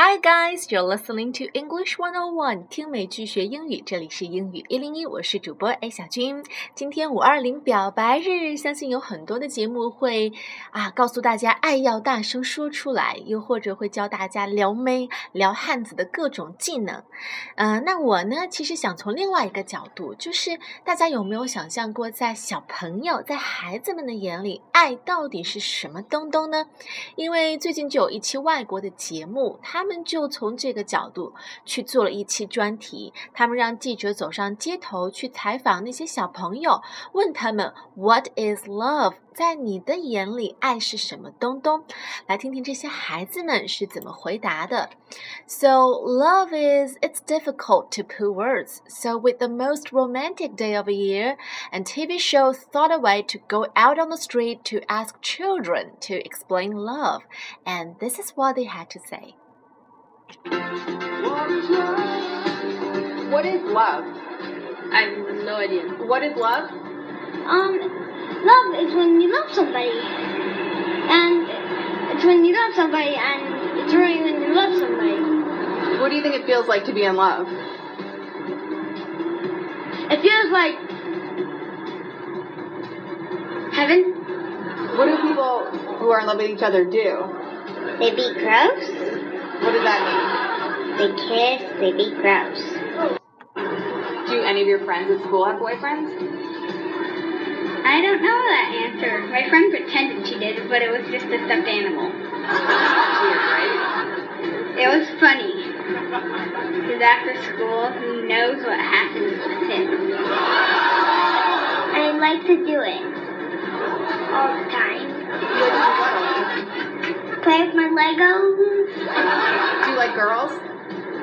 Hi guys, you're listening to English One On One，听美剧学英语，这里是英语一零一，我是主播 A 小军。今天五二零表白日，相信有很多的节目会啊告诉大家爱要大声说出来，又或者会教大家撩妹、撩汉子的各种技能。嗯，那我呢，其实想从另外一个角度，就是大家有没有想象过，在小朋友、在孩子们的眼里，爱到底是什么东东呢？因为最近就有一期外国的节目，他们就从这个角度去做了一期专题。他们让记者走上街头去采访那些小朋友，问他们 “What is love？” 在你的眼里，爱是什么东东？来听听这些孩子们是怎么回答的。So love is it's difficult to put words. So with the most romantic day of the year, and TV shows thought a way to go out on the street to ask children to explain love, and this is what they had to say. What is love? I have no idea. What is love? Um, love is when you love somebody, and it's when you love somebody, and it's really when you love somebody. What do you think it feels like to be in love? It feels like heaven. What do people who are in love with each other do? They be gross. What does that mean? They kiss. They be gross. Do any of your friends at school have boyfriends? I don't know that answer. My friend pretended she did, but it was just a stuffed animal. Weird, right? It was funny. Because after school, who knows what happens with him? I like to do it all the time. You like to do what? Play with my Legos. Do you like girls?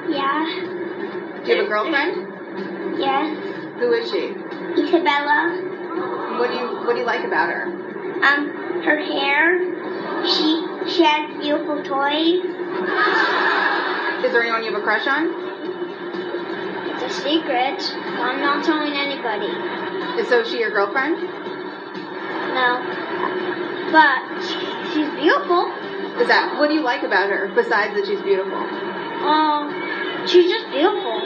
Yeah. Do you have a girlfriend? Yes. Who is she? Isabella. What do you What do you like about her? Um, her hair. She she has beautiful toys. Is there anyone you have a crush on? It's a secret. I'm not telling anybody. Is so she your girlfriend? No. But she, she's beautiful. Is that What do you like about her besides that she's beautiful? Um, she's just beautiful.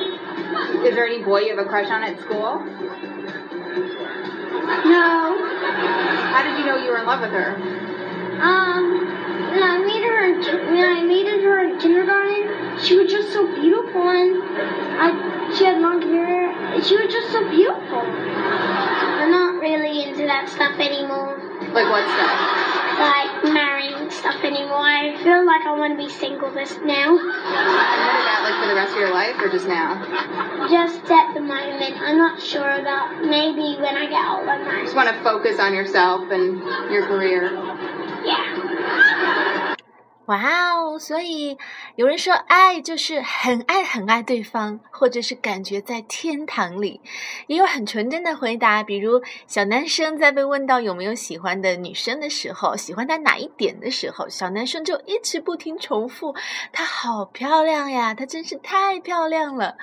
Is there any boy you have a crush on at school? No. How did you know you were in love with her? Um, when I made her in, when I made her in kindergarten, she was just so beautiful, and I she had long hair. She was just so beautiful. I'm not really into that stuff anymore, Like what stuff? Like marrying stuff anymore. I feel like I want to be single this now. And what is that like for the rest of your life or just now? Just at the moment, I'm not sure about. Maybe when I get older, I Just want to focus on yourself and your career. 哇哦！所以有人说，爱就是很爱很爱对方，或者是感觉在天堂里。也有很纯真的回答，比如小男生在被问到有没有喜欢的女生的时候，喜欢她哪一点的时候，小男生就一直不停重复：“她好漂亮呀，她真是太漂亮了。”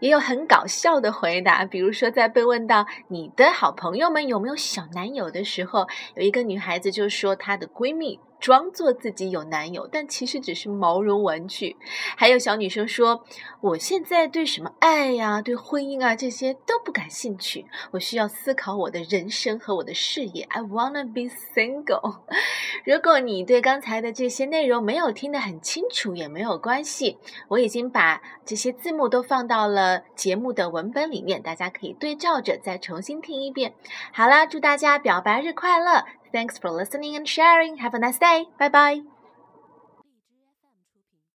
也有很搞笑的回答，比如说在被问到你的好朋友们有没有小男友的时候，有一个女孩子就说她的闺蜜。装作自己有男友，但其实只是毛绒玩具。还有小女生说：“我现在对什么爱呀、对婚姻啊这些都不感兴趣，我需要思考我的人生和我的事业。I wanna be single。”如果你对刚才的这些内容没有听得很清楚，也没有关系，我已经把这些字幕都放到了节目的文本里面，大家可以对照着再重新听一遍。好啦，祝大家表白日快乐！Thanks for listening and sharing. Have a nice day. Bye bye.